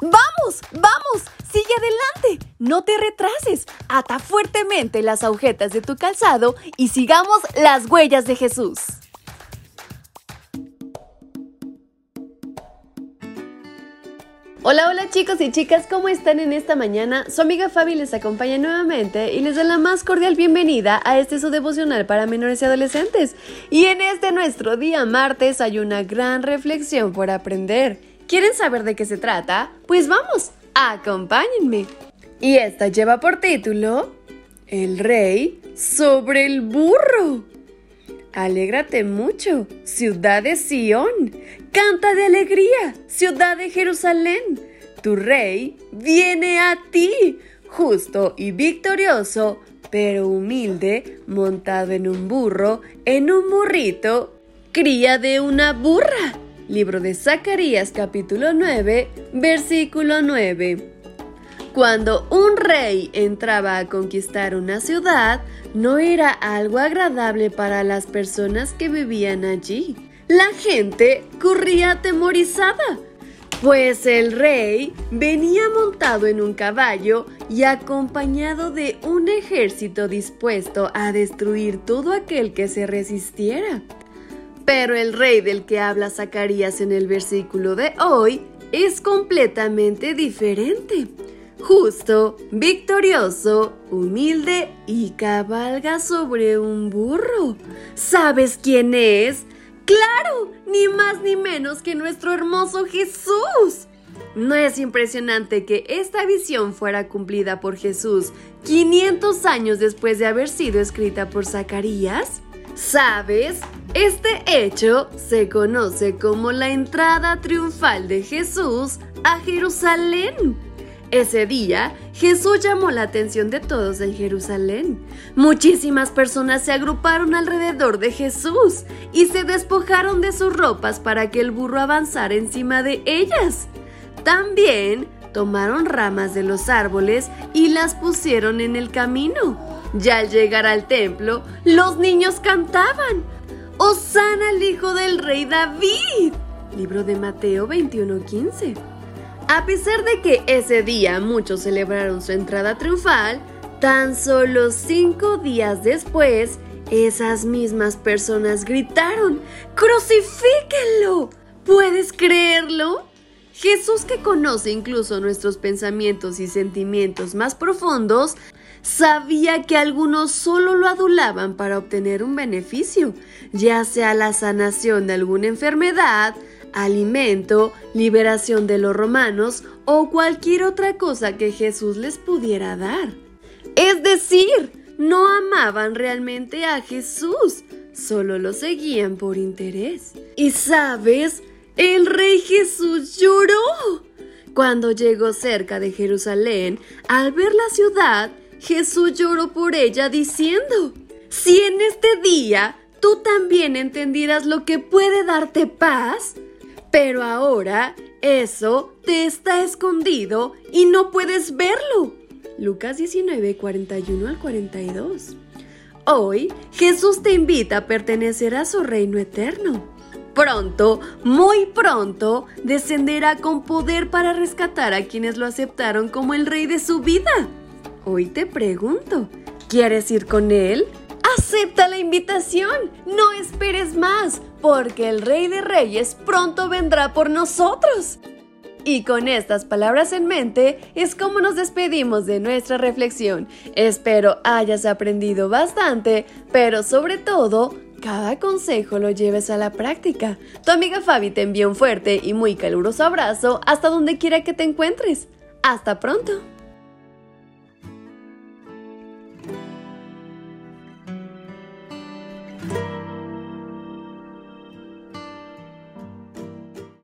¡Vamos! ¡Vamos! ¡Sigue adelante! No te retrases. Ata fuertemente las agujetas de tu calzado y sigamos las huellas de Jesús. Hola, hola chicos y chicas, ¿cómo están en esta mañana? Su amiga Fabi les acompaña nuevamente y les da la más cordial bienvenida a este su devocional para menores y adolescentes. Y en este nuestro día martes hay una gran reflexión por aprender. ¿Quieren saber de qué se trata? Pues vamos, acompáñenme. Y esta lleva por título El rey sobre el burro. Alégrate mucho, ciudad de Sión. Canta de alegría, ciudad de Jerusalén. Tu rey viene a ti, justo y victorioso, pero humilde, montado en un burro, en un burrito, cría de una burra. Libro de Zacarías capítulo 9, versículo 9. Cuando un rey entraba a conquistar una ciudad, no era algo agradable para las personas que vivían allí. La gente corría atemorizada, pues el rey venía montado en un caballo y acompañado de un ejército dispuesto a destruir todo aquel que se resistiera. Pero el rey del que habla Zacarías en el versículo de hoy es completamente diferente justo, victorioso, humilde y cabalga sobre un burro. ¿Sabes quién es? Claro, ni más ni menos que nuestro hermoso Jesús. ¿No es impresionante que esta visión fuera cumplida por Jesús 500 años después de haber sido escrita por Zacarías? ¿Sabes? Este hecho se conoce como la entrada triunfal de Jesús a Jerusalén. Ese día, Jesús llamó la atención de todos en Jerusalén. Muchísimas personas se agruparon alrededor de Jesús y se despojaron de sus ropas para que el burro avanzara encima de ellas. También tomaron ramas de los árboles y las pusieron en el camino. Ya al llegar al templo, los niños cantaban, ¡Osana al Hijo del Rey David! Libro de Mateo 21:15. A pesar de que ese día muchos celebraron su entrada triunfal, tan solo cinco días después, esas mismas personas gritaron, ¡Crucifíquenlo! ¿Puedes creerlo? Jesús que conoce incluso nuestros pensamientos y sentimientos más profundos, sabía que algunos solo lo adulaban para obtener un beneficio, ya sea la sanación de alguna enfermedad, alimento, liberación de los romanos o cualquier otra cosa que Jesús les pudiera dar. Es decir, no amaban realmente a Jesús, solo lo seguían por interés. Y sabes, el rey Jesús lloró. Cuando llegó cerca de Jerusalén, al ver la ciudad, Jesús lloró por ella diciendo, si en este día tú también entendieras lo que puede darte paz, pero ahora eso te está escondido y no puedes verlo. Lucas 19, 41 al 42. Hoy Jesús te invita a pertenecer a su reino eterno. Pronto, muy pronto, descenderá con poder para rescatar a quienes lo aceptaron como el rey de su vida. Hoy te pregunto, ¿quieres ir con él? Acepta la invitación, no esperes más, porque el Rey de Reyes pronto vendrá por nosotros. Y con estas palabras en mente es como nos despedimos de nuestra reflexión. Espero hayas aprendido bastante, pero sobre todo, cada consejo lo lleves a la práctica. Tu amiga Fabi te envía un fuerte y muy caluroso abrazo hasta donde quiera que te encuentres. Hasta pronto.